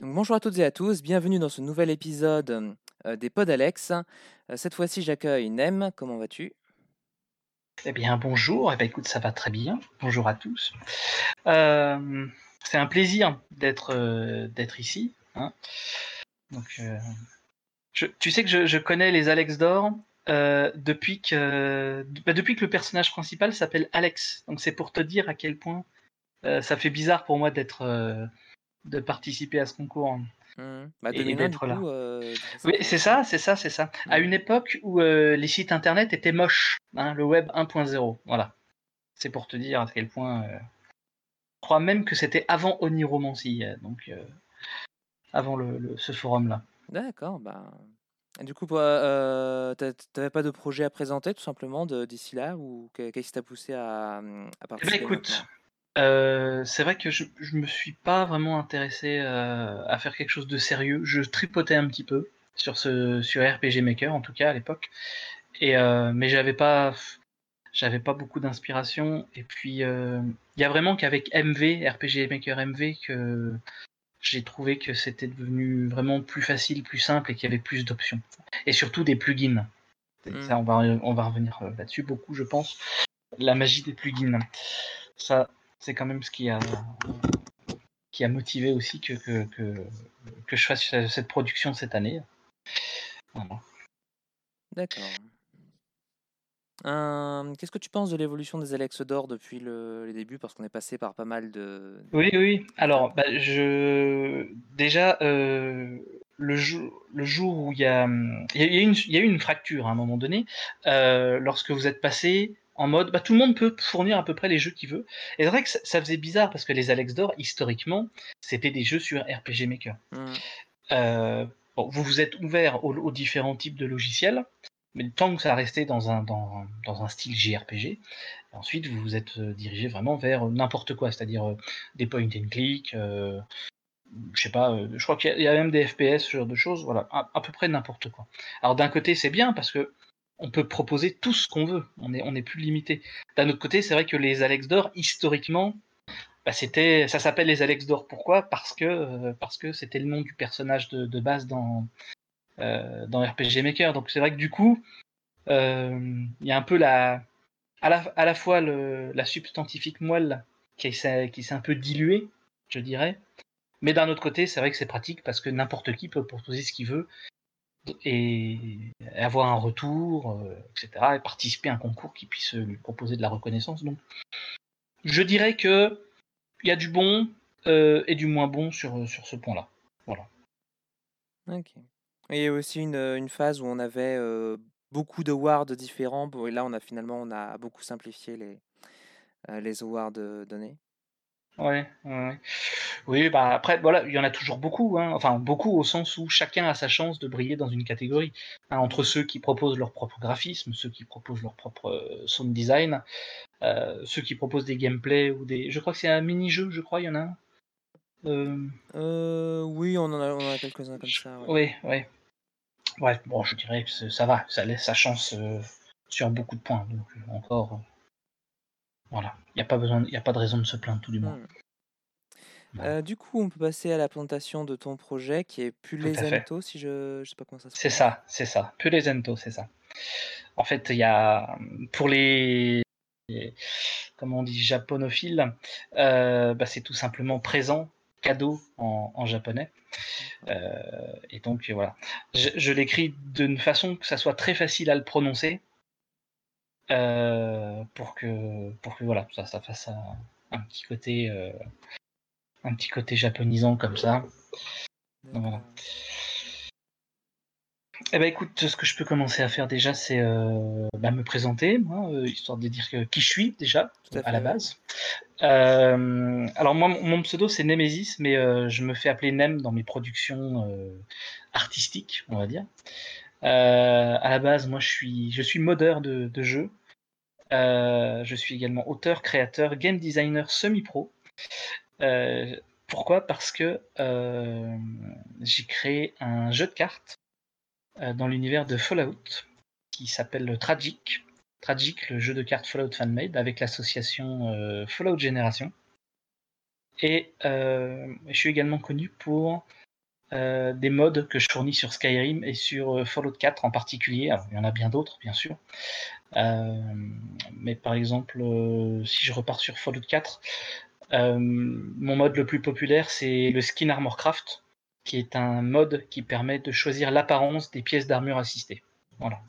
Bonjour à toutes et à tous, bienvenue dans ce nouvel épisode euh, des Pods Alex. Euh, cette fois-ci, j'accueille Nem. Comment vas-tu? Eh bien, bonjour. Eh bien, écoute, ça va très bien. Bonjour à tous. Euh, c'est un plaisir d'être ici. hein. Tu sais que je, connais les Alex d'or bah, depuis que le personnage principal s'appelle Alex. Donc, c'est pour te dire à quel point ça fait bizarre pour moi d'être de participer à ce concours. Mhm. Bah, Et- et 2001, du d'être là. coup, euh, Oui, ça c'est ça, c'est ça, c'est ça. À une époque où euh, les sites internet étaient moches, hein, le web 1.0, voilà. C'est pour te dire à quel point. euh, Je crois même que c'était avant Oniromancy, euh, donc euh, avant le, le- ce forum-là. D'accord, bah. et Du coup, bah, euh, t'a- t'avais pas de projet à présenter tout simplement d'ici là ou qu'est- qu'est-ce qui t'a poussé à, à Eh ben, participer écoute, maintenant? Euh, c'est vrai que je, je me suis pas vraiment intéressé euh, à faire quelque chose de sérieux. Je tripotais un petit peu sur ce sur RPG Maker en tout cas à l'époque, et euh, mais j'avais pas j'avais pas beaucoup d'inspiration. Et puis il y a vraiment qu'avec MV RPG Maker MV que j'ai trouvé que c'était devenu vraiment plus facile, plus simple et qu'il y avait plus d'options et surtout des plugins. Et Mm. Ça, on va on va revenir là-dessus beaucoup, je pense. La magie des plugins. Ça, c'est quand même ce qui a, qui a motivé aussi que, que, que, que je fasse cette production cette année. Voilà. D'accord. Euh, Qu'est-ce que tu penses de l'évolution des Alex d'or depuis le, les débuts? Parce qu'on est passé par pas mal de. Oui, oui. Alors, bah, je déjà euh, le jour le jour où il y a il y a, il y a une il y a eu une fracture à un moment donné euh, lorsque vous êtes passé en mode bah, tout le monde peut fournir à peu près les jeux qu'il veut. Et c'est vrai que ça, ça faisait bizarre parce que les Alex d'or historiquement c'était des jeux sur RPG Maker. Mhm. Euh, bon, vous vous êtes ouvert aux, aux différents types de logiciels, mais tant que ça restait dans un, dans, dans un style JRPG, ensuite vous vous êtes euh, dirigé vraiment vers n'importe quoi, c'est-à-dire euh, des point and click, euh, je sais pas, euh, je crois qu'il y, a- il y a même des FPS, ce genre de choses, voilà, à, à peu près n'importe quoi. Alors d'un côté c'est bien parce que on peut proposer tout ce qu'on veut, on est, on est plus limité. D'un autre côté, c'est vrai que les Alex d'or, historiquement, bah, c'était, ça s'appelle les Alex d'or. Pourquoi? Parce que euh, parce que c'était le nom du personnage de, base dans euh, RPG Maker. Donc c'est vrai que du coup, euh, il y a un peu la à la, fois la substantifique moelle qui s'est qui s'est un peu diluée, je dirais. Mais d'un autre côté, c'est vrai que c'est pratique parce que n'importe qui peut proposer ce qu'il veut et avoir un retour, euh, etc. Et participer à un concours qui puisse lui proposer de la reconnaissance. Donc, je dirais que il y a du bon euh, et du moins bon sur, sur ce point-là. Voilà. Ok. Et aussi une, une phase où on avait euh, beaucoup d'awards différents. Bon, et là, on a finalement on a beaucoup simplifié les, euh, les awards euh, donnés. Ouais. Oui, bah après, voilà, il y en a toujours beaucoup, hein. Enfin, beaucoup au sens où chacun a sa chance de briller dans une catégorie. Hein, entre ceux qui proposent leur propre graphisme, ceux qui proposent leur propre euh, sound design, euh, ceux qui proposent des gameplays ou des. Je crois que c'est un mini-jeu, je crois, il y en a un. Euh, Euh, oui, on en a, on en a quelques-uns comme ça. Oui, oui. Ouais, bon, je dirais que ça va, ça laisse sa chance sur beaucoup de points. Donc, encore. Voilà, il n'y a, pas besoin- y a pas de raison de se plaindre, tout du moins. Hmm. Voilà. Euh, du coup, on peut passer à la présentation de ton projet qui est. Pulezento, si je je sais pas comment ça se C'est ça, c'est ça. Pulezento, c'est ça. En fait, il y a pour les, comment on dit japonophiles, euh, bah, c'est tout simplement présent, cadeau en, en japonais. Euh, et donc voilà, je, je l'écris d'une façon que ça soit très facile à le prononcer, pour que pour que voilà, ça, ça fasse un, un petit côté euh, un petit côté japonisant comme ça. Donc, voilà. D'accord. Eh ben écoute, ce que je peux commencer à faire déjà, c'est euh, bah, me présenter, moi, euh, histoire de dire qui je suis déjà à la base. Euh, alors moi, mon pseudo c'est Nemesis, mais je me fais appeler Nem dans mes productions artistiques, on va dire. À la base, moi, je suis, je suis modeur de, de jeux. Euh, je suis également auteur, créateur, game designer semi-pro. Euh, pourquoi? Parce que euh, j'ai créé un jeu de cartes dans l'univers de Fallout qui s'appelle Tragic. Tragic, le jeu de cartes Fallout Fanmade avec l'association Fallout Generation. Et je suis également connu pour des modes que je fournis sur Skyrim et sur Fallout 4 en particulier. Il y en a bien d'autres, bien sûr. mais par exemple, si je repars sur Fallout 4, mon mode le plus populaire, c'est le Skin Armor Craft, qui est un mode qui permet de choisir l'apparence des pièces d'armure assistées. Voilà.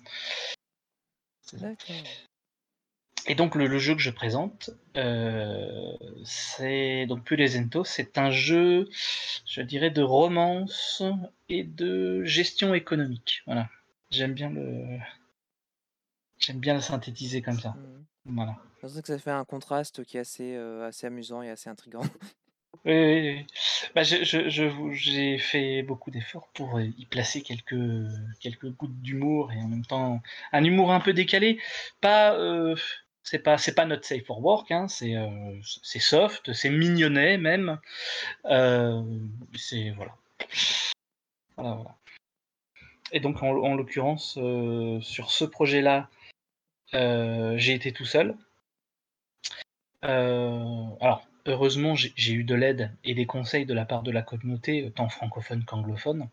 Et donc le, jeu que je présente, euh, c'est donc Pulezento, c'est un jeu, je dirais, de romance et de gestion économique. Voilà. J'aime bien le, j'aime bien le synthétiser comme ça. Mmh. Voilà. C'est que ça fait un contraste qui est assez, euh, assez amusant et assez intrigant. Oui, oui, oui. Bah, je, je, je j'ai fait beaucoup d'efforts pour euh, y placer quelques, quelques gouttes d'humour et en même temps un humour un peu décalé. Pas, euh, c'est pas, c'est pas notre safe for work, hein, c'est, euh, c'est soft, c'est mignonnet même. c'est voilà. Voilà. Et donc en, en l'occurrence sur ce projet-là, j'ai été tout seul. alors heureusement, j'ai eu de l'aide et des conseils de la part de la communauté, tant francophone qu'anglophone.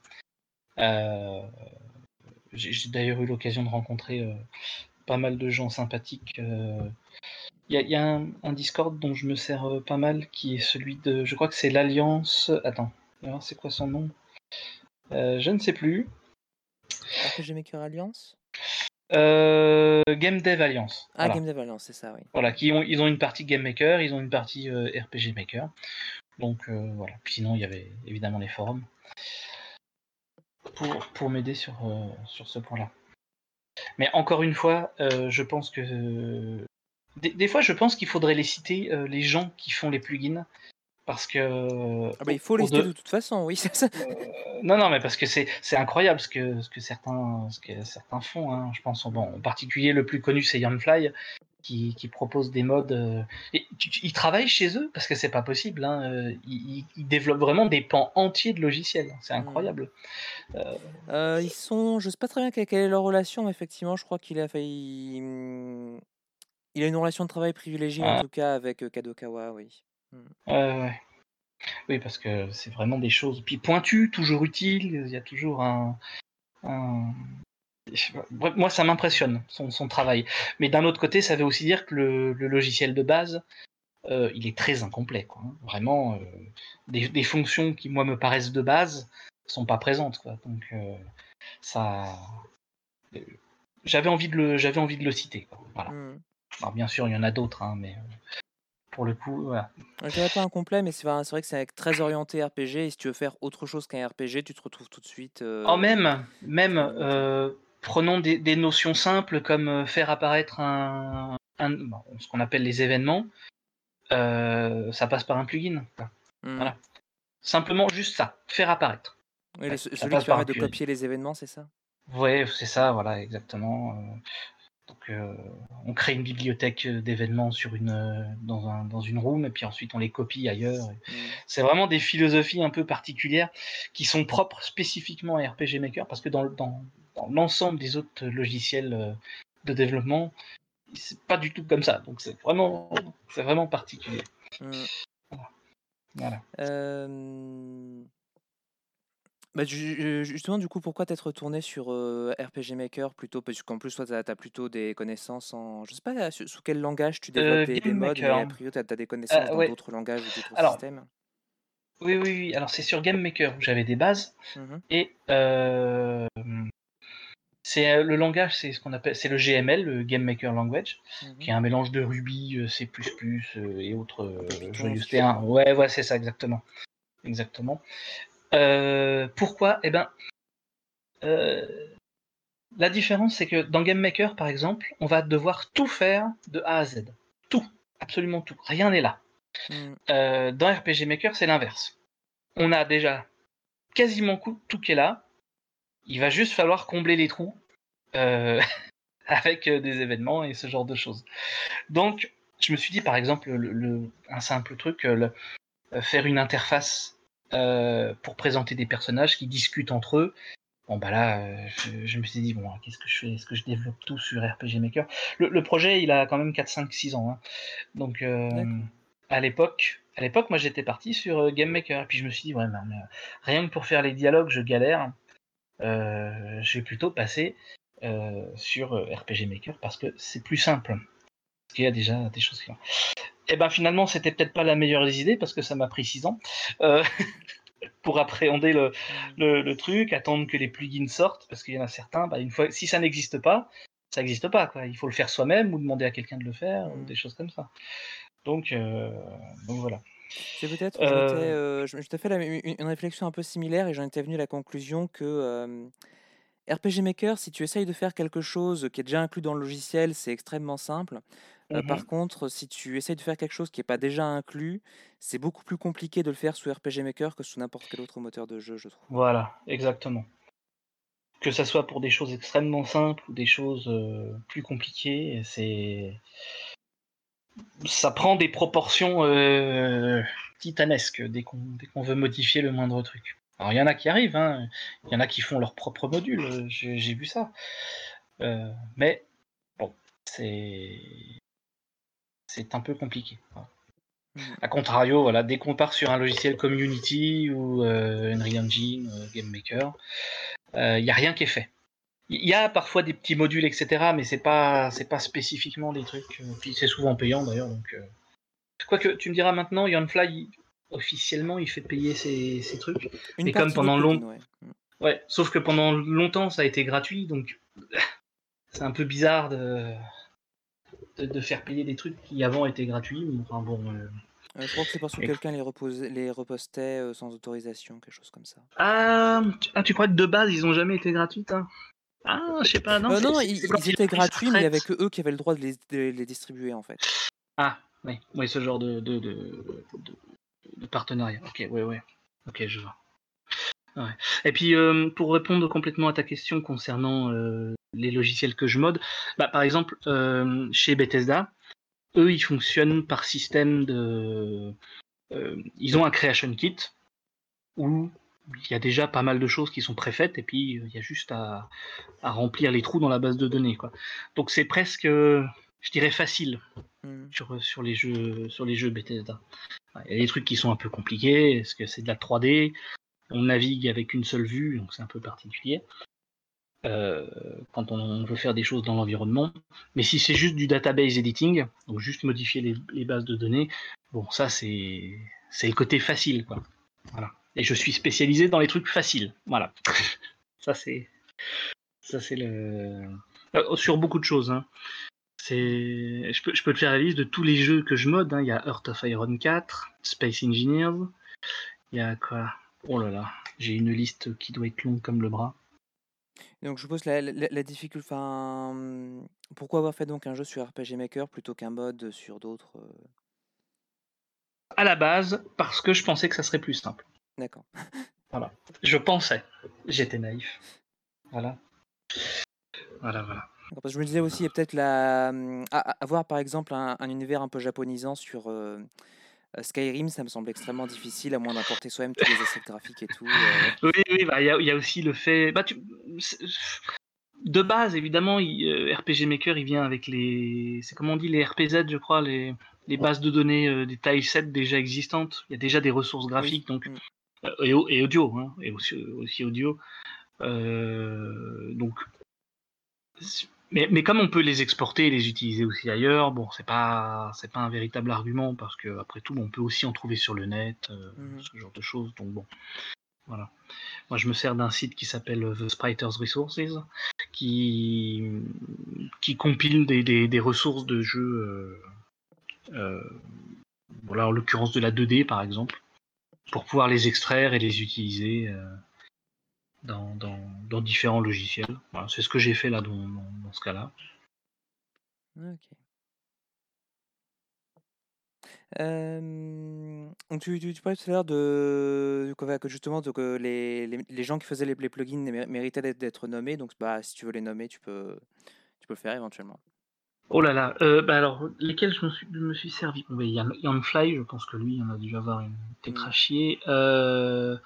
Euh, j'ai d'ailleurs eu l'occasion de rencontrer euh, pas mal de gens sympathiques. Il euh. y, a, un, Discord dont je me sers pas mal, qui est celui de. Je crois que c'est l'Alliance. Attends, c'est quoi son nom? Je ne sais plus. RPG Maker Alliance? Euh, Game Dev Alliance. Ah, Game Dev Alliance, c'est ça, oui. Voilà, qui ont, ils ont une partie Game Maker, ils ont une partie euh, RPG Maker. Donc euh, voilà. Puis sinon, il y avait évidemment les forums pour, pour m'aider sur, sur ce point-là. Mais encore une fois, je pense que. Des, fois, je pense qu'il faudrait les citer, les gens qui font les plugins. Parce que. Ah bah, il faut les citer de... toute façon, oui. non, non, mais parce que c'est c'est-incroyable ce que, ce, que certains, ce que certains font. Hein. Je pense, bon, en particulier, le plus connu, c'est Youngfly, qui, qui propose des modes. Euh, et, ils travaillent chez eux, parce que c'est pas possible. Hein. Euh, ils, développent vraiment des pans entiers de logiciels. C'est hmm. incroyable. Euh... ils sont. Je sais pas très bien quelle, est leur relation, mais effectivement, je crois qu'il a failli. Il a une relation de travail privilégiée, en tout cas, avec euh, Kadokawa, oui. Hmm. Oui, parce que c'est vraiment des choses. Puis pointues, toujours utiles, il y a toujours un. Moi, ça m'impressionne, son, travail. Mais d'un autre côté, ça veut aussi dire que le, logiciel de base, euh, il est très incomplet. Quoi. Hein. Vraiment, euh, des, fonctions qui, moi, me paraissent de base, sont pas présentes. Quoi. Donc, euh, ça. J'avais envie, de le, j'avais envie de le citer. Voilà. Hmm. Alors, bien sûr, il y en a d'autres, hein, mais pour le coup, voilà. Je dirais pas incomplet, mais c'est vrai que c'est très orienté RPG. Et si tu veux faire autre chose qu'un RPG, tu te retrouves tout de suite. Euh, oh, même, même euh, prenons des, notions simples comme euh, faire apparaître un, ce qu'on appelle les événements. ça passe par un plugin. Hmm. Voilà. Simplement juste ça, faire apparaître. Oui, celui qui permet de copier les événements, c'est ça? Oui, c'est ça, voilà, exactement. Donc, euh, on crée une bibliothèque d'événements sur une, euh, dans, un, dans une room et puis ensuite on les copie ailleurs. Mm. C'est vraiment des philosophies un peu particulières qui sont propres spécifiquement à RPG Maker parce que dans, dans, dans l'ensemble des autres logiciels euh, de développement, c'est pas du tout comme ça. Donc c'est vraiment, c'est vraiment particulier. Mm. Voilà. Bah, justement, du coup, pourquoi t'être retourné sur RPG Maker plutôt? Parce qu'en plus, toi, tu as, plutôt des connaissances en. Je sais pas sous quel langage tu développes des, modes, mais a priori, tu as, des connaissances dans d'autres langages ou d'autres systèmes. Oui, oui, oui. Alors, c'est sur Game Maker où j'avais des bases. Mmh et c'est le langage, c'est ce qu'on appelle, c'est le GML, le Game Maker Language, mmh qui est un mélange de Ruby, C++ et autres t Ouais, ouais, c'est ça, exactement. Exactement. Euh, pourquoi? Eh ben, euh, la différence, c'est que dans Game Maker, par exemple, on va devoir tout faire de A à Z. Tout, absolument tout. Rien n'est là. Euh, dans RPG Maker, c'est l'inverse. On a déjà quasiment tout qui est là. Il va juste falloir combler les trous avec des événements et ce genre de choses. Donc, je me suis dit, par exemple, le, un simple truc, faire une interface euh, pour présenter des personnages qui discutent entre eux. Bon bah là, euh, je, me suis dit bon, qu'est-ce que je fais? Est-ce que je développe tout sur RPG Maker? Le, projet, il a quand même 4, 5, 6 ans, hein. donc euh, à l'époque, à l'époque, moi j'étais parti sur Game Maker. Puis je me suis dit, ouais, mais, rien que pour faire les dialogues, je galère. Je vais plutôt passer sur RPG Maker parce que c'est plus simple. Parce qu'il y a déjà des choses qui. Et eh ben finalement, c'était peut-être pas la meilleure des idées parce que ça m'a pris 6 ans. pour appréhender le, le, truc, attendre que les plugins sortent, parce qu'il y en a certains, bah, une fois, si ça n'existe pas, ça n'existe pas. Quoi. Il faut le faire soi-même ou demander à quelqu'un de le faire, ou mm. des choses comme ça. Donc, euh, donc voilà. C'est peut-être, euh... je, t'ai fait une, réflexion un peu similaire et j'en étais venu à la conclusion que RPG Maker, si tu essayes de faire quelque chose qui est déjà inclus dans le logiciel, c'est extrêmement simple. Euh, par mmh contre, si tu essayes de faire quelque chose qui n'est pas déjà inclus, c'est beaucoup plus compliqué de le faire sous RPG Maker que sous n'importe quel autre moteur de jeu, je trouve. Voilà, exactement. Que ça soit pour des choses extrêmement simples ou des choses plus compliquées, c'est ça prend des proportions titanesques dès qu'on veut modifier le moindre truc. Alors il y en a qui arrivent, hein. il y en a qui font leur propre module, j'ai vu ça. mais bon, c'est c'est un peu compliqué. Mmh. A contrario, voilà, dès qu'on part sur un logiciel Community ou euh, Unreal Engine, euh, Game Maker, il euh, n'y a rien qui est fait. Il y a parfois des petits modules, etc., mais c'est pas c'est pas spécifiquement des trucs. Puis c'est souvent payant d'ailleurs. Donc, quoique tu me diras maintenant, Yonfly officiellement il fait payer ses, trucs. Une comme pendant longtemps, ouais. sauf que pendant longtemps ça a été gratuit, donc c'est un peu bizarre de de, faire payer des trucs qui avant étaient gratuits. Enfin bon. Euh, euh, je crois que c'est parce que quelqu'un les, les repostait euh, sans autorisation, quelque chose comme ça. Ah, tu, ah, crois que de base ils ont jamais été gratuits hein Ah, je sais pas. Non, non ils, étaient gratuits, mais il n'y avait que eux qui avaient le droit de les, les, distribuer en fait. Ah, oui, oui ce genre de, de, de, de partenariat. Ok, ouais, ouais. Ok, je vois. Ouais. Et puis, pour répondre complètement à ta question concernant les logiciels que je mode. Bah, par exemple, euh, chez Bethesda, eux, ils fonctionnent par système de. Euh, ils ont un creation kit où il y a déjà pas mal de choses qui sont préfaites et puis euh, il y a juste à, remplir les trous dans la base de données. Quoi. Donc c'est presque, je dirais, facile hmm. sur, sur, les jeux, sur les jeux Bethesda. Il y a des trucs qui sont un peu compliqués, parce que c'est de la 3D, on navigue avec une seule vue, donc c'est un peu particulier. Euh, quand on veut faire des choses dans l'environnement. Mais si c'est juste du database editing, donc juste modifier les, bases de données, bon, ça c'est c'est le côté facile, quoi. Voilà. Et je suis spécialisé dans les trucs faciles. Voilà. ça c'est ça c'est le euh, sur beaucoup de choses. Hein. C'est je peux je peux te faire la liste de tous les jeux que je mode. Hein. Il y a Earth of Iron 4, Space Engineers. Il y a quoi? Oh là là, j'ai une liste qui doit être longue comme le bras. Donc je pose la, la, difficulté. Enfin, pourquoi avoir fait donc un jeu sur RPG Maker plutôt qu'un mode sur d'autres euh? À la base, parce que je pensais que ça serait plus simple. D'accord. Voilà. Je pensais. J'étais naïf. Voilà. Voilà, voilà. Parce que je me disais aussi, il y a peut-être la... avoir par exemple un, univers un peu japonisant sur, euh, euh, Skyrim, ça me semble extrêmement difficile, à moins d'importer soi-même tous les assets graphiques et tout. Euh. Oui, oui, bah, il y, a aussi le fait. Bah, de base, évidemment, euh, RPG Maker, il vient avec les. C'est comment on dit, les RPZ, je crois, les, les bases de données des tilesets déjà existantes. Il y a déjà des ressources graphiques, donc. Mm. Et, et, audio, hein, et aussi, aussi audio. donc, mais, comme on peut les exporter et les utiliser aussi ailleurs, bon, c'est pas c'est pas un véritable argument parce que après tout, on peut aussi en trouver sur le net, euh, mhm. ce genre de choses. Donc bon, voilà. Moi, je me sers d'un site qui s'appelle The Spriters Resources, qui qui compile des, des, ressources de jeux, euh, euh, voilà, en l'occurrence de la 2D par exemple, pour pouvoir les extraire et les utiliser dans, dans, différents logiciels. c'est ce que j'ai fait là dans, dans ce cas-là. Ok. tu, tu, parlais tout à l'heure de que justement les, les, gens qui faisaient les, plugins méritaient d'être nommés. Donc, bah, si tu veux les nommer, tu peux, tu peux le faire éventuellement. Oh là là, euh, bah alors lesquels je me suis, me suis servi? Il y a Yanfly, je pense que lui, il en a dû avoir une tête mmh. euh,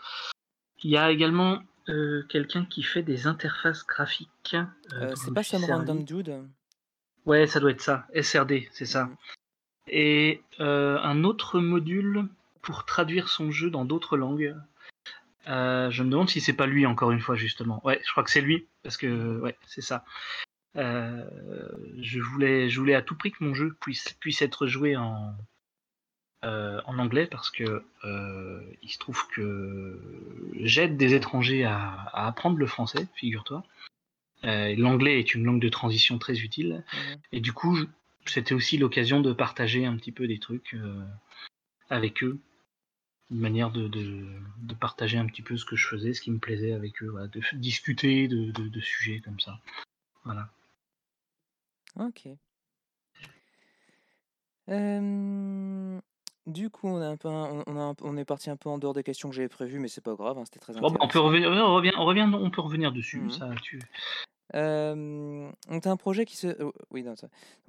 il y a également euh, quelqu'un qui fait des interfaces graphiques. C'est pas Some Random Dude? Ouais, ça doit être ça. SRD, c'est ça. et un autre module pour traduire son jeu dans d'autres langues. je me demande si c'est pas lui encore une fois justement. Ouais, je crois que c'est lui parce que ouais, c'est ça. Je voulais, je voulais à tout prix que mon jeu puisse puisse être joué en en anglais parce que il se trouve que j'aide des étrangers à, apprendre le français, figure-toi. L'anglais est une langue de transition très utile mmh. et du coup c'était aussi l'occasion de partager un petit peu des trucs euh, avec eux. Une manière de, de, partager un petit peu ce que je faisais, ce qui me plaisait avec eux, de discuter de, de, sujets comme ça. Voilà. Ok. du coup, on, a un peu on, on, est parti un peu en dehors des questions que j'avais prévues, mais c'est pas grave, hein, c'était très intéressant. on peut revenir, on revient, on revient, on peut revenir dessus. Mmh ça, tu donc tu un projet qui se oh, oui, donc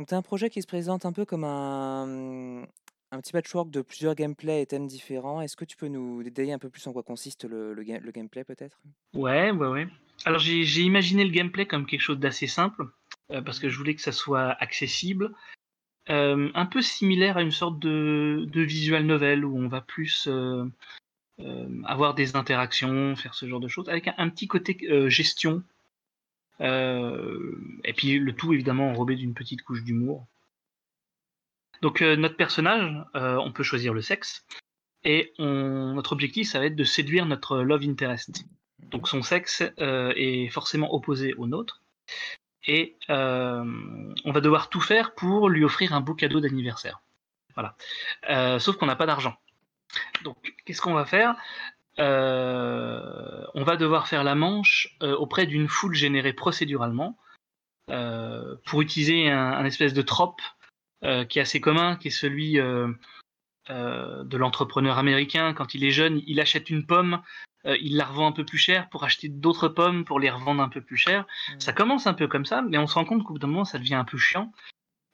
tu un projet qui se présente un peu comme un, un petit patchwork de plusieurs gameplays et thèmes différents. Est-ce que tu peux nous détailler un peu plus en quoi consiste le le le gameplay peut-être? Ouais, ouais, ouais. Alors j'ai imaginé le gameplay comme quelque chose d'assez simple, parce que mmh. je voulais que ça soit accessible, un peu similaire à une sorte de de visual novel où on va plus, avoir des interactions, faire ce genre de choses, avec un petit côté, gestion euh, et puis le tout évidemment enrobé d'une petite couche d'humour. Donc euh, notre personnage, euh, on peut choisir le sexe, et notre objectif, ça va être de séduire notre love interest. Donc son sexe est forcément opposé au nôtre, et on va devoir tout faire pour lui offrir un beau cadeau d'anniversaire. Voilà. sauf qu'on n'a pas d'argent. Donc qu'est-ce qu'on va faire? Euh, on va devoir faire la manche euh, auprès d'une foule générée procéduralement euh, pour utiliser un, espèce de trope qui est assez commun, qui est celui de l'entrepreneur américain. Quand il est jeune, il achète une pomme, il la revend un peu plus cher pour acheter d'autres pommes pour les revendre un peu plus cher. Mmh. Ça commence un peu comme ça, mais on se rend compte qu'au bout d'un moment, ça devient un peu chiant.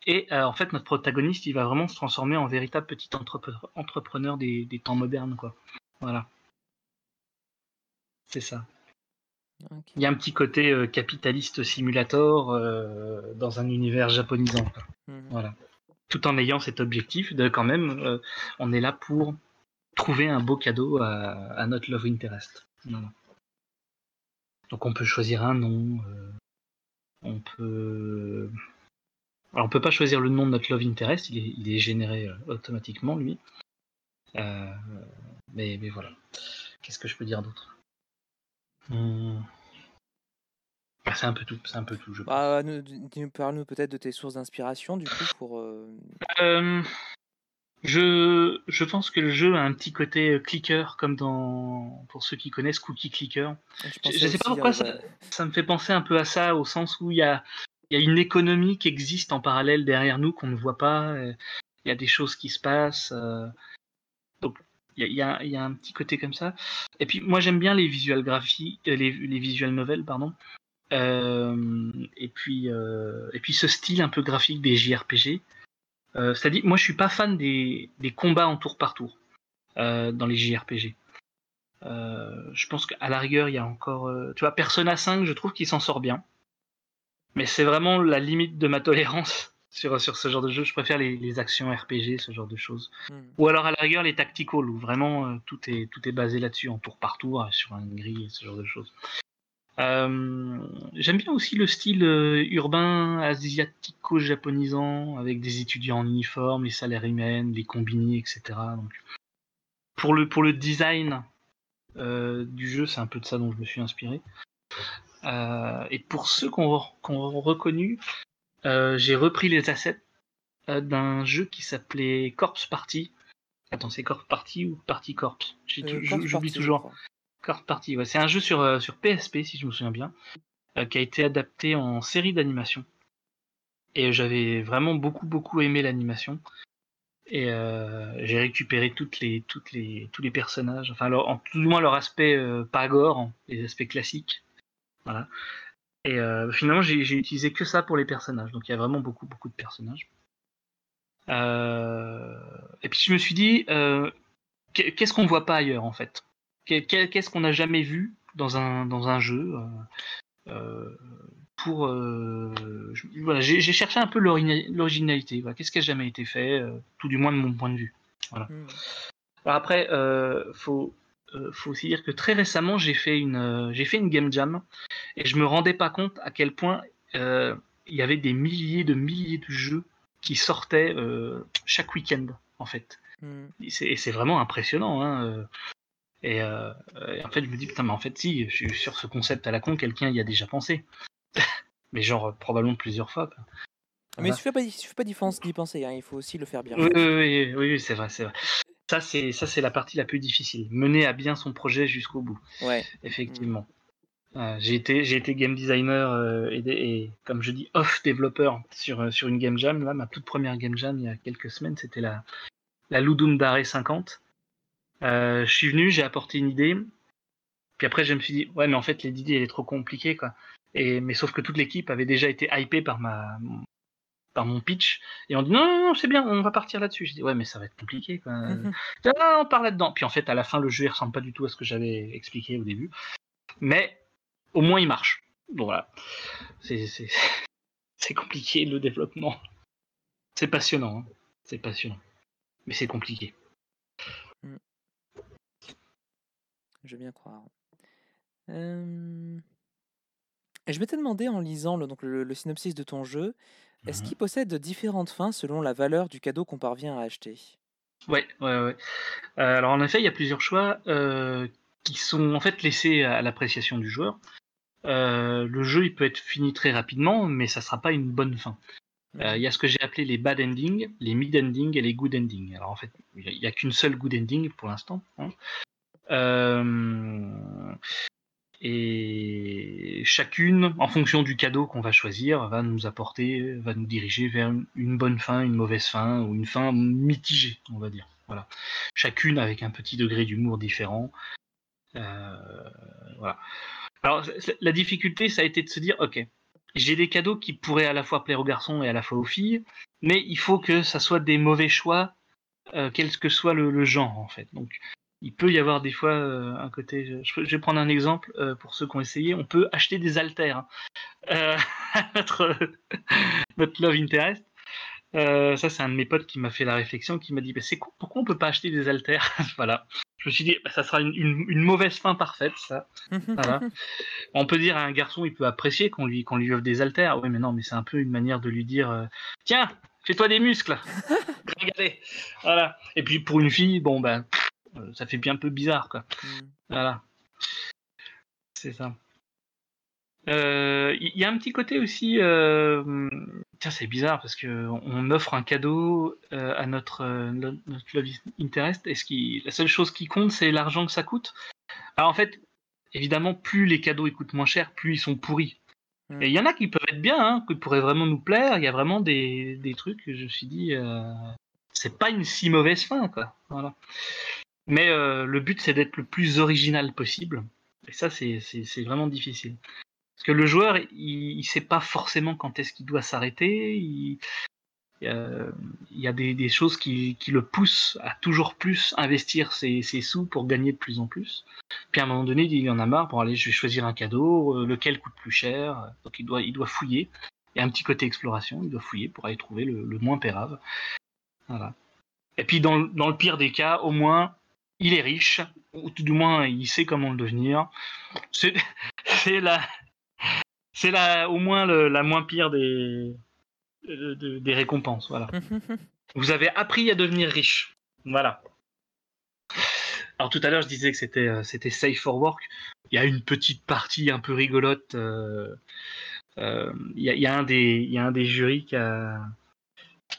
Et en fait, notre protagoniste, il va vraiment se transformer en véritable petit entrepreneur des, des temps modernes, quoi. Voilà. C'est ça. Il y a un petit côté euh, capitaliste simulator euh, dans un univers japonisant. Mhm. Voilà. Tout en ayant cet objectif de quand même, euh, on est là pour trouver un beau cadeau à, notre love interest. Donc on peut choisir un nom. on peut. Alors on peut pas choisir le nom de notre love interest, il est, généré automatiquement lui. mais, mais voilà. Qu'est-ce que je peux dire d'autre? Mmh. Ah, c'est un peu tout, c'est un peu tout, je bah, nous, parle-nous peut-être de tes sources d'inspiration, du coup, pour. Euh, je, je pense que le jeu a un petit côté euh, clicker, comme dans, pour ceux qui connaissent Cookie Clicker. Je, sais pas pourquoi ça, ça, me fait penser un peu à ça, au sens où il y a, il y a une économie qui existe en parallèle derrière nous qu'on ne voit pas. Il y a des choses qui se passent. Euh, donc il y a, y a, un petit côté comme ça. Et puis moi j'aime bien les visual graphiques, euh, les, les visual novels, pardon. Euh, et puis euh, et puis ce style un peu graphique des JRPG. C'est-à-dire, moi je suis pas fan des, des combats en tour par tour dans les JRPG. je pense qu'à la rigueur il y a encore, tu vois, Persona 5, je trouve qu'il s'en sort bien. Mais c'est vraiment la limite de ma tolérance sur, sur ce genre de jeu. Je préfère les, les actions RPG, ce genre de choses. Hmm. Ou alors à la rigueur les tactical, où vraiment euh, tout, est, tout est basé là-dessus, en tour par tour, sur une grille, ce genre de choses. Euh, J'aime bien aussi le style euh, urbain asiatico-japonisant, avec des étudiants en uniforme, les humains, les combini, etc. Donc, pour, le, pour le design euh, du jeu, c'est un peu de ça dont je me suis inspiré. et pour ceux qui ont, reconnu, j'ai repris les assets d'un jeu qui s'appelait Corpse Party. Attends, c'est Corpse Party ou Party Corps euh, J'oublie toujours. Corpse Party. C'est un jeu sur, PSP, si je me souviens bien, qui a été adapté en série d'animation. Et j'avais vraiment beaucoup, beaucoup aimé l'animation. Et j'ai récupéré toutes les, tous les personnages, enfin, en tout du moins leur aspect pas gore, les aspects classiques. Voilà. Et euh, finalement, j'ai utilisé que ça pour les personnages. Donc il y a vraiment beaucoup, beaucoup de personnages. Euh, et puis je me suis dit, euh, qu'est-ce qu'on voit pas ailleurs en fait? Qu'est-ce qu'on n'a jamais vu dans un, dans un jeu pour. voilà, j'ai cherché un peu l'originalité. Qu'est-ce qui a jamais été fait, tout du moins de mon point de vue. Voilà. Hmm. Alors après, faut, faut aussi dire que très récemment, j'ai fait une, j'ai fait une game jam et je me rendais pas compte à quel point il y avait des milliers de milliers de jeux qui sortaient chaque week-end en fait. Hmm. Et c'est vraiment impressionnant. Hein, euh, et, en fait, je me dis, putain, mais en fait, si, je suis sur ce concept à la con, quelqu'un y a déjà pensé. mais genre, probablement plusieurs fois. Mais il suffit pas, suffit pas d'y penser, hein, il faut aussi le faire bien. Oui, oui, oui, c'est vrai, c'est vrai. Ça, c'est, ça, c'est la partie la plus difficile. Mener à bien son projet jusqu'au bout. Ouais. Effectivement. Euh, j'ai été, j'ai été game designer euh, et, comme je dis, off développeur sur, sur une game jam. Là, ma toute première game jam il y a quelques semaines, c'était la, la Ludum Dare 50. Euh, je suis venu, j'ai apporté une idée. Puis après, je me suis dit, ouais, mais en fait, l'idée, elle est trop compliquée, quoi. Et, mais sauf que toute l'équipe avait déjà été hypée par ma, par mon pitch. Et on dit, non, non, non c'est bien, on va partir là-dessus. Je dis, ouais, mais ça va être compliqué, quoi. non, on part là-dedans. Puis en fait, à la fin, le jeu, il ressemble pas du tout à ce que j'avais expliqué au début. Mais, au moins, il marche. Donc voilà. C'est compliqué, le développement. C'est passionnant, hein. C'est passionnant. Mais c'est compliqué. Je veux bien croire. je m'étais demandé en lisant le, donc le, synopsis de ton jeu, est-ce mmh qu'il possède différentes fins selon la valeur du cadeau qu'on parvient à acheter? Ouais, ouais, ouais. Euh, alors en effet, il y a plusieurs choix euh, qui sont en fait laissés à l'appréciation du joueur. Euh, le jeu, il peut être fini très rapidement, mais ça sera pas une bonne fin. Mmh. Il y a ce que j'ai appelé les bad endings, les mid endings et les good endings. Alors en fait, il n'y a, qu'une seule good ending pour l'instant. Hein. Euh, et chacune, en fonction du cadeau qu'on va choisir, va nous apporter, va nous diriger vers une bonne fin, une mauvaise fin, ou une fin mitigée, on va dire. Voilà. Chacune avec un petit degré d'humour différent. Euh, voilà. Alors, la difficulté, ça a été de se dire, ok, j'ai des cadeaux qui pourraient à la fois plaire aux garçons et à la fois aux filles, mais il faut que ça soit des mauvais choix, euh, quel que soit le, le, genre, en fait. Donc, il peut y avoir des fois euh, un côté. Je, vais prendre un exemple euh, pour ceux qui ont essayé. On peut acheter des haltères hein. euh, notre, notre love interest. ça, c'est un de mes potes qui m'a fait la réflexion, qui m'a dit bah, c'est pourquoi on peut pas acheter des haltères? Voilà. Je me suis dit bah, ça sera une, une, mauvaise fin parfaite, ça. On peut dire à un garçon, il peut apprécier qu'on lui, qu'on lui offre des haltères. Oui, mais non, mais c'est un peu une manière de lui dire tiens, fais-toi des muscles. Regardez. Voilà. Et puis pour une fille, bon ben. Ça fait bien peu bizarre, quoi. Mm. Voilà. C'est ça. Il euh, y a un petit côté aussi. Euh, tiens, c'est bizarre parce que on offre un cadeau à notre, notre love interest. Et ce qui, la seule chose qui compte, c'est l'argent que ça coûte. Alors en fait, évidemment, plus les cadeaux ils coûtent moins cher, plus ils sont pourris. Mm. Et il y en a qui peuvent être bien, hein, qui pourraient vraiment nous plaire. Il y a vraiment des, des trucs que je me suis dit, c'est pas une si mauvaise fin, quoi. Voilà. Mais euh, le but, c'est d'être le plus original possible. Et ça, c'est vraiment difficile. Parce que le joueur, il ne sait pas forcément quand est-ce qu'il doit s'arrêter. Il, il, y a des, choses qui, qui, le poussent à toujours plus investir ses, ses, sous pour gagner de plus en plus. Puis à un moment donné, il en a marre. Bon, allez, je vais choisir un cadeau, euh, lequel coûte plus cher? Donc il doit, il doit fouiller. Il y a un petit côté exploration, il doit fouiller pour aller trouver le, le moins pérave. Voilà. Et puis dans, dans le pire des cas, au moins, il est riche, ou tout du moins il sait comment le devenir. C'est la, c'est la, au moins la moins pire des, des récompenses. Voilà. Vous avez appris à devenir riche. Voilà. Alors tout à l'heure je disais que c'était euh, c'était safe for work. Il y a une petite partie un peu rigolote. Euh, euh, il y, a, un des il y a un des jurys qui a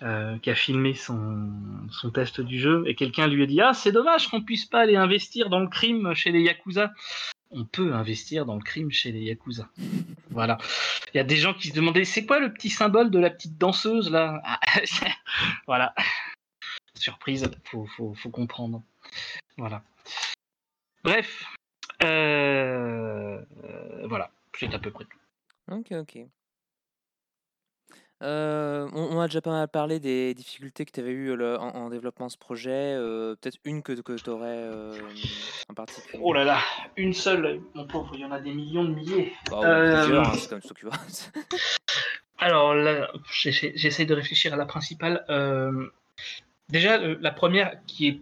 euh, qui a filmé son, son, test du jeu et quelqu'un lui a dit ah c'est dommage qu'on puisse pas aller investir dans le crime chez les yakuza on peut investir dans le crime chez les yakuza. Voilà. Il y a des gens qui se demandaient c'est quoi le petit symbole de la petite danseuse là? Voilà. Surprise faut, faut, faut, comprendre. Voilà. Bref euh, voilà. C'est à peu près tout. Ok ok Euh, on, a déjà pas mal parlé des difficultés que tu avais eues en, développement ce projet. Euh, peut-être une que, que tu aurais en particulier? Oh là là, une seule, mon pauvre, il y en a des millions de milliers. Bah, hein, c'est comme ça que Alors là, j'essaie de réfléchir à la principale. déjà, la première qui est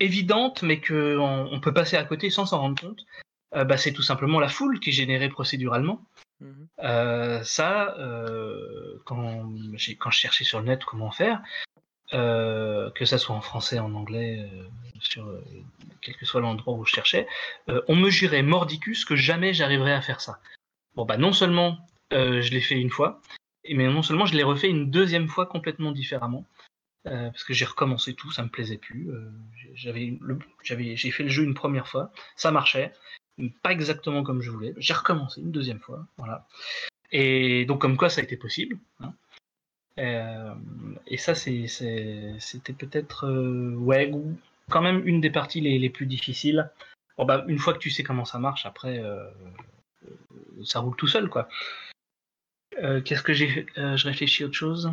évidente, mais qu'on on peut passer à côté sans s'en rendre compte, bah, c'est tout simplement la foule qui est générée procéduralement. Mmh euh, ça, euh, quand, je cherchais sur le net comment faire, euh, que ça soit en français, en anglais, sur quel que soit l'endroit où je cherchais, on me jurait mordicus que jamais j'arriverais à faire ça. Bon bah non seulement je l'ai fait une fois, mais non seulement je l'ai refait une deuxième fois complètement différemment. parce que j'ai recommencé tout, ça me plaisait plus. j'avais, j'avais, j'ai fait le jeu une première fois, ça marchait pas exactement comme je voulais. J'ai recommencé une deuxième fois, voilà. Et donc comme quoi ça a été possible. Hein. Euh, et ça c'était peut-être euh, ouais quand même une des parties les, plus difficiles. Bon, bah, une fois que tu sais comment ça marche, après euh, ça roule tout seul quoi. Qu'est-ce que j'ai Je réfléchis à autre chose.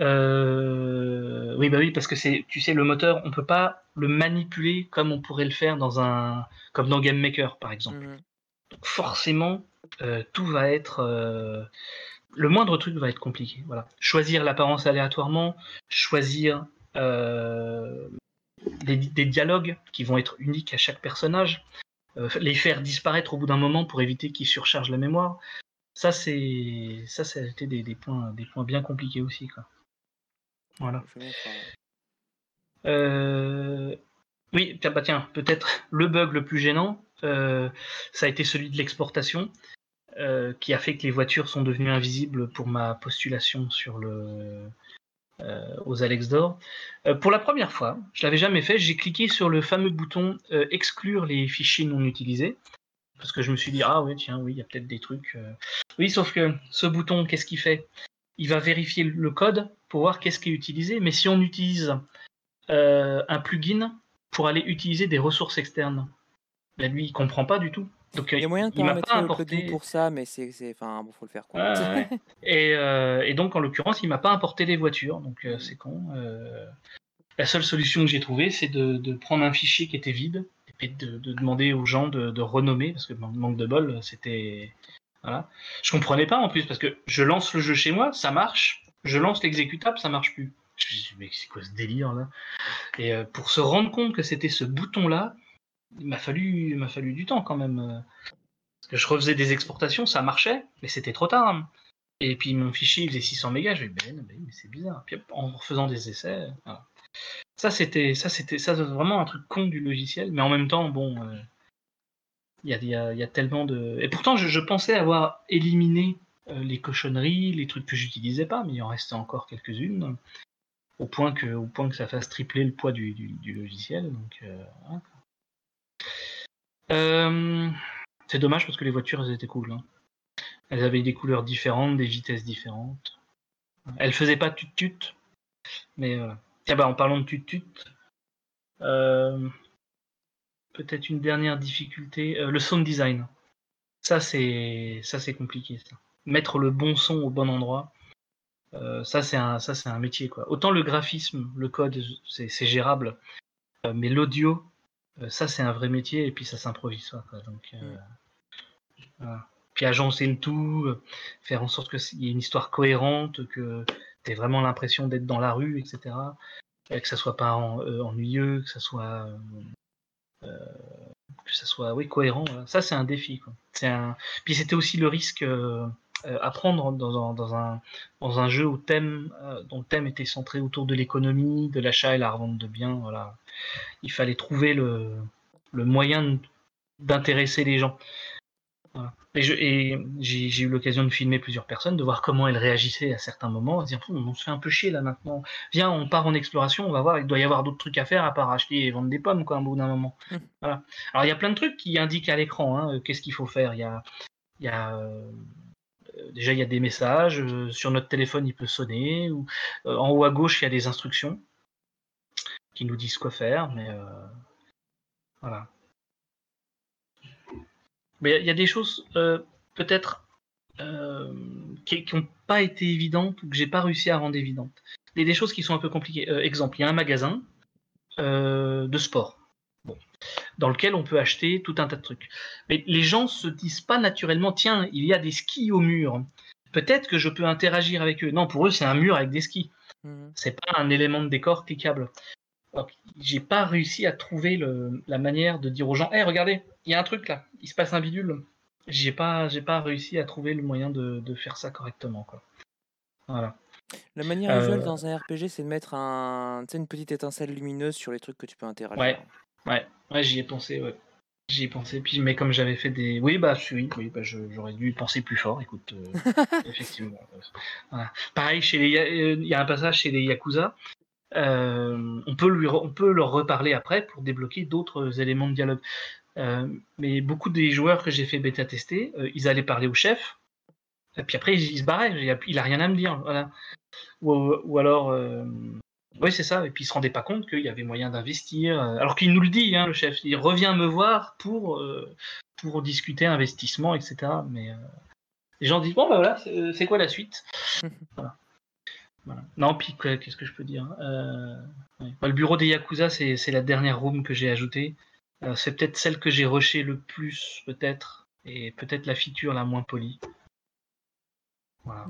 Euh, oui, bah oui, parce que c'est, tu sais, le moteur, on peut pas le manipuler comme on pourrait le faire dans un, comme dans Game Maker, par exemple. Mhm. Donc forcément, euh, tout va être, euh, le moindre truc va être compliqué. Voilà. Choisir l'apparence aléatoirement, choisir des, des, dialogues qui vont être uniques à chaque personnage, les faire disparaître au bout d'un moment pour éviter qu'ils surchargent la mémoire. Ça, c'est, ça, ça a été des, des, points, des points bien compliqués aussi, quoi. Voilà. Euh, oui, bah tiens, peut-être le bug le plus gênant, euh, ça a été celui de l'exportation, euh, qui a fait que les voitures sont devenues invisibles pour ma postulation sur le aux Alex d'or. pour la première fois, je l'avais jamais fait, j'ai cliqué sur le fameux bouton exclure les fichiers non utilisés. Parce que je me suis dit, ah oui, tiens, oui, il y a peut-être des trucs. Oui, sauf que ce bouton, qu'est-ce qu'il fait? Il va vérifier le code pour voir qu'est-ce qui est utilisé. Mais si on utilise euh, un plugin pour aller utiliser des ressources externes, ben lui, il comprend pas du tout. Donc, il y a moyen de un plugin pour ça, mais c'est, enfin, bon, faut le faire quoi. et, euh, et, donc, en l'occurrence, il m'a pas importé les voitures, donc euh, c'est con. la seule solution que j'ai trouvée, c'est de, prendre un fichier qui était vide et de, de demander aux gens de, renommer, parce que manque de bol, c'était Je comprenais pas en plus parce que je lance le jeu chez moi, ça marche, je lance l'exécutable, ça marche plus. Je me dis, mais c'est quoi ce délire là? Et euh, pour se rendre compte que c'était ce bouton là, il m'a fallu, fallu du temps quand même. Euh. parce que je refaisais des exportations, ça marchait, mais c'était trop tard. Et puis mon fichier faisait 600 mégas, je me dis, ben, mais c'est bizarre. Puis en refaisant des essais, ça c'était, ça c'était, ça vraiment un truc con du logiciel, mais en même temps, bon, euh, il y, a, tellement de. Et pourtant, je pensais avoir éliminé euh, les cochonneries, les trucs que j'utilisais pas, mais il en restait encore quelques-unes, au point que, au point que ça fasse tripler le poids du, logiciel. Donc, euh, euh, c'est dommage parce que les voitures elles étaient cool. Hein. Elles avaient des couleurs différentes, des vitesses différentes. Elles faisaient pas tut-tut, mais Tiens, bah, en parlant de tut-tut, peut-être une dernière difficulté, le sound design. Ça c'est ça c'est compliqué ça mettre le bon son au bon endroit. Euh, ça c'est un ça c'est un métier quoi. Autant le graphisme, le code c'est gérable, euh, mais l'audio euh, ça c'est un vrai métier et puis ça s'improvise quoi. Donc puis agencer le tout, faire en sorte qu'il y ait une histoire cohérente, que tu aies vraiment l'impression d'être dans la rue, etc. que ça soit pas ennuyeux, que ça soit que ça soit oui cohérent. Ça c'est un défi. Un... Puis c'était aussi le risque euh, apprendre dans un, dans, un, dans un jeu où thème, euh, dont le thème était centré autour de l'économie, de l'achat et la revente de biens. Voilà. Il fallait trouver le, le moyen d'intéresser les gens. Et j'ai eu l'occasion de filmer plusieurs personnes, de voir comment elles réagissaient à certains moments, à se dire on se fait un peu chier là maintenant. Viens, on part en exploration, on va voir, il doit y avoir d'autres trucs à faire à part acheter et vendre des pommes quoi, un bout d'un moment. Mmh. Voilà. Alors il y a plein de trucs qui indiquent à l'écran hein, qu'est-ce qu'il faut faire. Il y a, il y a euh, euh, déjà il y a des messages, euh, sur notre téléphone il peut sonner, ou euh, en haut à gauche il y a des instructions qui nous disent quoi faire, mais voilà. Mais il y a des choses peut-être qui n'ont pas été évidentes ou que j'ai pas réussi à rendre évidentes. Il y a des choses qui sont un peu compliquées. exemple, il y a un magasin de sport dans lequel on peut acheter tout un tas de trucs. Mais les gens se disent pas naturellement, tiens, il y a des skis au mur. Peut-être que je peux interagir avec eux. Non, pour eux, c'est un mur avec des skis. Mhm. C'est pas un élément de décor cliquable. J'ai pas réussi à trouver la manière de dire aux gens, hé, regardez, il y a un truc là, il se passe un bidule. J'ai pas, j'ai pas réussi à trouver le moyen de, faire ça correctement, quoi. Voilà. La manière usuelle euh, dans un RPG, c'est de mettre un, une petite étincelle lumineuse sur les trucs que tu peux interagir. Ouais, Ouais, ouais j'y ai pensé, ouais. J'y ai pensé, puis mais comme j'avais fait des. Oui, bah, oui, oui bah, j'aurais dû penser plus fort, écoute, euh, effectivement. Voilà. Pareil, chez les... Euh, il y a un passage chez les Yakuza, on, peut lui on peut leur reparler après pour débloquer d'autres éléments de dialogue. mais beaucoup des joueurs que j'ai fait bêta tester, ils allaient parler au chef, et puis après ils, se barraient, il a rien à me dire. Ou, alors, oui, c'est ça. Et puis il se rendait pas compte qu'il y avait moyen d'investir. Euh, alors qu'il nous le dit, hein, le chef. Il revient me voir pour, euh, pour discuter investissement, etc. Mais euh, les gens disent bon, bah voilà, c'est quoi la suite? Non, puis qu'est-ce que je peux dire bah, Le bureau des Yakuza, c'est la dernière room que j'ai ajoutée. c'est peut-être celle que j'ai rushée le plus, peut-être. Et peut-être la feature la moins polie. Voilà.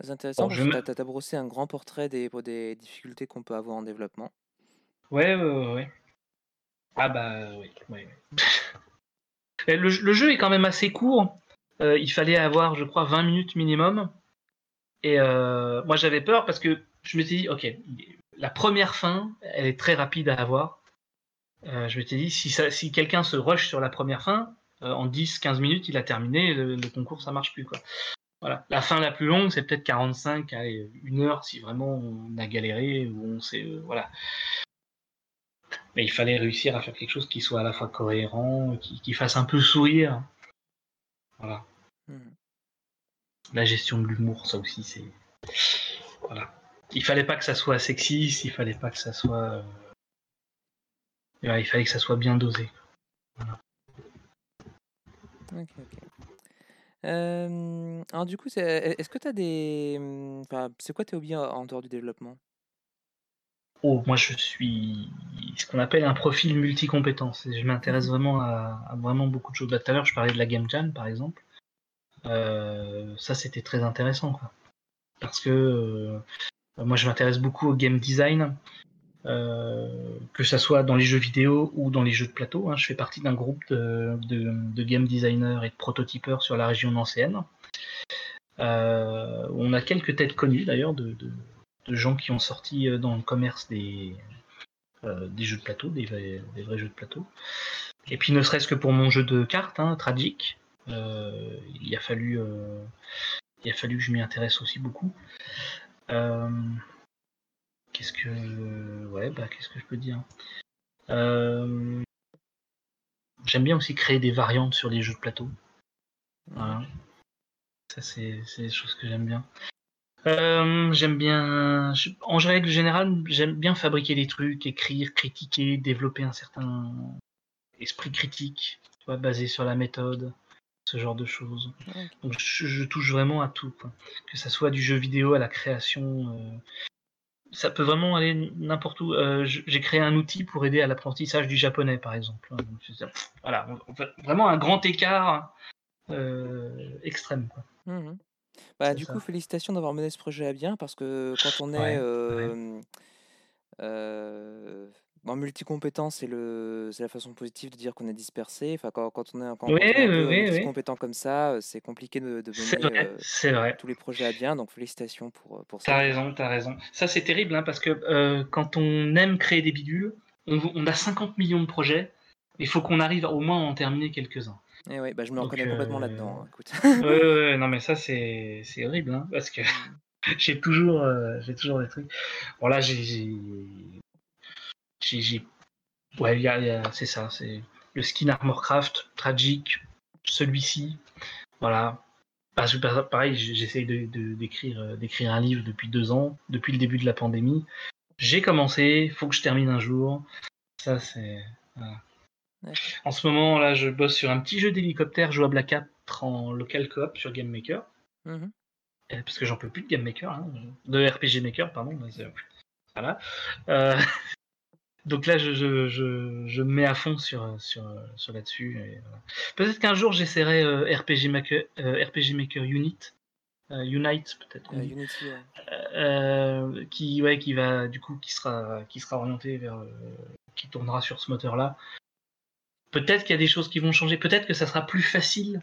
C'est intéressant parce que tu as, brossé un grand portrait des, des difficultés qu'on peut avoir en développement. Ouais, ouais, ouais. Ah bah oui. le, jeu est quand même assez court. Euh, il fallait avoir, je crois, 20 minutes minimum. Et euh, moi j'avais peur parce que je me suis dit, ok, la première fin, elle est très rapide à avoir. Euh, je m'étais dit, si, quelqu'un se rush sur la première fin, en 10-15 minutes, il a terminé, le, concours, ça marche plus. Quoi. La fin la plus longue, c'est peut-être 45 à une heure si vraiment on a galéré ou on sait. Euh, voilà. Mais il fallait réussir à faire quelque chose qui soit à la fois cohérent, qui, fasse un peu sourire. Voilà. Hmm. La gestion de l'humour, ça aussi, c'est. Voilà. Il fallait pas que ça soit sexiste, il fallait pas que ça soit. Euh, il fallait que ça soit bien dosé. Voilà. alors du coup, est-ce que tu as des... Enfin, c'est quoi tes hobbies en dehors du développement? Oh, moi je suis ce qu'on appelle un profil multicompétence. Je m'intéresse mmh vraiment à, vraiment beaucoup de choses. Bah, tout à l'heure, je parlais de la Game Jam, par exemple. Ça, c'était très intéressant, quoi. Parce que moi, je m'intéresse beaucoup au game design. Euh, que ça soit dans les jeux vidéo ou dans les jeux de plateau. Hein. Je fais partie d'un groupe de, game designers et de prototypeurs sur la région nancéenne. Euh, on a quelques têtes connues d'ailleurs de, gens qui ont sorti euh, dans le commerce des, des jeux de plateau, des vrais, jeux de plateau. Et puis ne serait-ce que pour mon jeu de cartes, hein, Tragic, il a fallu il a fallu que je m'y intéresse aussi beaucoup. Qu'est-ce que. Ouais, bah, qu'est-ce que je peux dire? Euh, J'aime bien aussi créer des variantes sur les jeux de plateau. Ça, c'est des choses que j'aime bien. Euh, j'aime bien. En règle générale, j'aime bien fabriquer des trucs, écrire, critiquer, développer un certain esprit critique, basé sur la méthode, ce genre de choses. Donc je, touche vraiment à tout, que ça soit du jeu vidéo à la création, euh, ça peut vraiment aller n'importe où. Euh, j'ai créé un outil pour aider à l'apprentissage du japonais, par exemple. Voilà, vraiment un grand écart euh, extrême. Mmh bah, du coup, félicitations d'avoir mené ce projet à bien, parce que quand on est en multicompétence, c'est le, c'est la façon positive de dire qu'on est dispersé. Enfin, quand, quand on est, quand, oui, compétent comme ça, euh, c'est compliqué de, de mener euh, vrai, tous les projets à bien. Donc, félicitations pour, euh, pour ça. T'as raison, t'as raison. Ça, c'est terrible, hein, parce que quand on aime créer des bidules, on, a 50 millions de projets. Il faut qu'on arrive au moins à en terminer quelques-uns. Et eh oui, bah, je me reconnais complètement là-dedans. Hein, ouais, non, mais ça, c'est, c'est horrible, hein, parce que mmh. j'ai toujours, j'ai toujours des trucs. Bon, là, j'ai j'ai, ouais, c'est ça, c'est le skin Armorcraft, tragique, celui-ci, voilà. Pareil, j'essaye de, d'écrire, euh, d'écrire un livre depuis deux ans, depuis le début de la pandémie. J'ai commencé, faut que je termine un jour. Ça, c'est. En ce moment, là, je bosse sur un petit jeu d'hélicoptère jouable à 4 en local coop sur Game Maker. Mmh parce que j'en peux plus de Game Maker, hein, de RPG Maker, pardon. Voilà. Euh, donc là, je, je, je, me mets à fond sur, sur, sur là-dessus. Peut-être qu'un jour, j'essaierai RPG, Maker, RPG Maker Unit. Unite peut-être. Qui ouais qui va du coup qui sera qui sera orienté vers qui tournera sur ce moteur là peut-être qu'il y a des choses qui vont changer. Peut-être que ça sera plus facile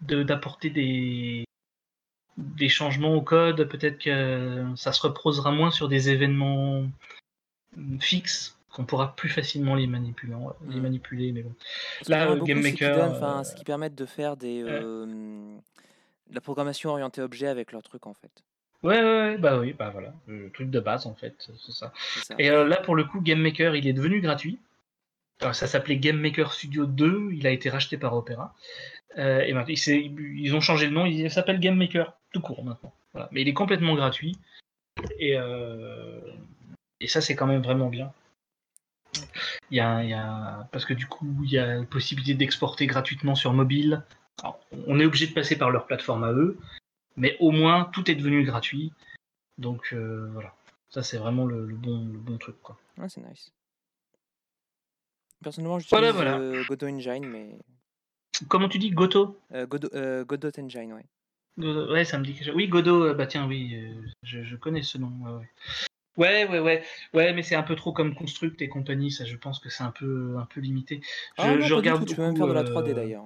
d'apporter des des changements au code, peut-être que ça se reposera moins sur des événements fixes qu'on pourra plus facilement les manipuler, les manipuler mais bon. Là, Game Maker, ce qui permet de faire des euh, la programmation orientée objet avec leur truc en fait. Ouais, ouais, bah oui, bah voilà, le truc de base en fait, c'est ça. Et euh, là pour le coup, Game Maker, il est devenu gratuit. ça s'appelait Game Maker Studio 2, il a été racheté par Opera. Euh, et maintenant, ils ont changé le nom, il s'appelle Game Maker, tout court maintenant. Mais il est complètement gratuit. Et, euh, et ça, c'est quand même vraiment bien. Il y, a, il y a, parce que du coup, il y a la possibilité d'exporter gratuitement sur mobile. on est obligé de passer par leur plateforme à eux, mais au moins tout est devenu gratuit. Donc euh, voilà, ça c'est vraiment le, bon, le bon truc. Quoi. Ouais, c'est nice. Personnellement, je voilà, voilà. Godot Engine, mais Comment tu dis Goto? Euh, Godot, euh, Godot Engine, ouais. ouais, ça me dit quelque chose. Oui, Godot, euh, bah tiens, oui, je, connais ce nom. Ouais, ouais, ouais, ouais, mais c'est un peu trop comme Construct et compagnie, ça, je pense que c'est un peu, un peu limité. Je, ah, je regarde. tu peux même faire de la 3D d'ailleurs.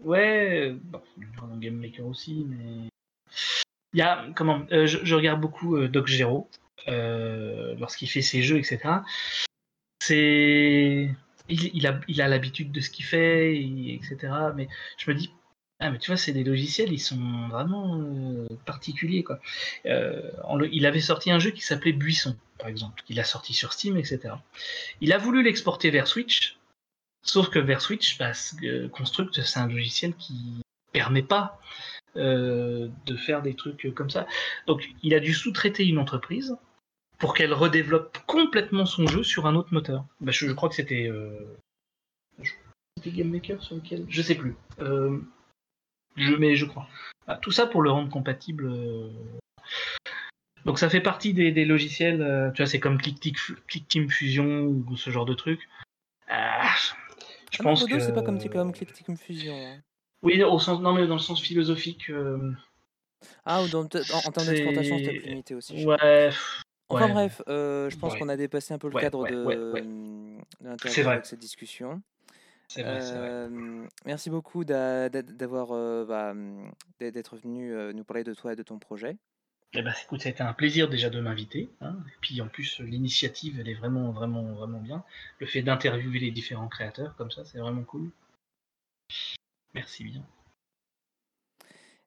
Ouais, bon, dans Game Maker aussi, mais il y a comment je, regarde beaucoup Doc Gero lorsqu'il fait ses jeux, etc. C'est il, a, il a l'habitude de ce qu'il fait, etc. Mais je me dis, ah, mais tu vois, c'est des logiciels, ils sont vraiment euh, particuliers. Quoi. Euh, il avait sorti un jeu qui s'appelait Buisson, par exemple, qu'il a sorti sur Steam, etc. Il a voulu l'exporter vers Switch, sauf que vers Switch, bah, Construct, c'est un logiciel qui permet pas euh, de faire des trucs comme ça. Donc, il a dû sous-traiter une entreprise pour qu'elle redéveloppe complètement son jeu sur un autre moteur. Bah, je, crois que c'était. Euh... C'était Game Maker sur lequel Je sais plus. Euh... Je, mais je crois. Ah, tout ça pour le rendre compatible. Euh. Donc ça fait partie des, logiciels, euh, tu vois, c'est comme Click, Team Fusion ou ce genre de truc. Ah, je ah pense que c'est pas comme, comme Click Team Fusion. Hein. Oui, au sens, non mais dans le sens philosophique. Euh. Ah, ou dans, en, termes d'exportation, c'était plus limité aussi. Ouais. Enfin bref, euh, je pense qu'on a dépassé un peu le cadre de, l'interview avec cette discussion. C'est vrai, merci beaucoup d'avoir bah, mmh, d'être venu nous parler de toi et de ton projet. Eh ben, écoute, ça a été un plaisir déjà de m'inviter. Hein. Et puis en plus, l'initiative, elle est vraiment, vraiment, vraiment bien. Le fait d'interviewer les différents créateurs comme ça, c'est vraiment cool. Merci bien.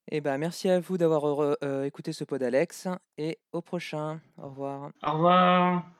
Eh ben, merci à vous d'avoir écouté ce pod Alex et au prochain. Au revoir. Au revoir.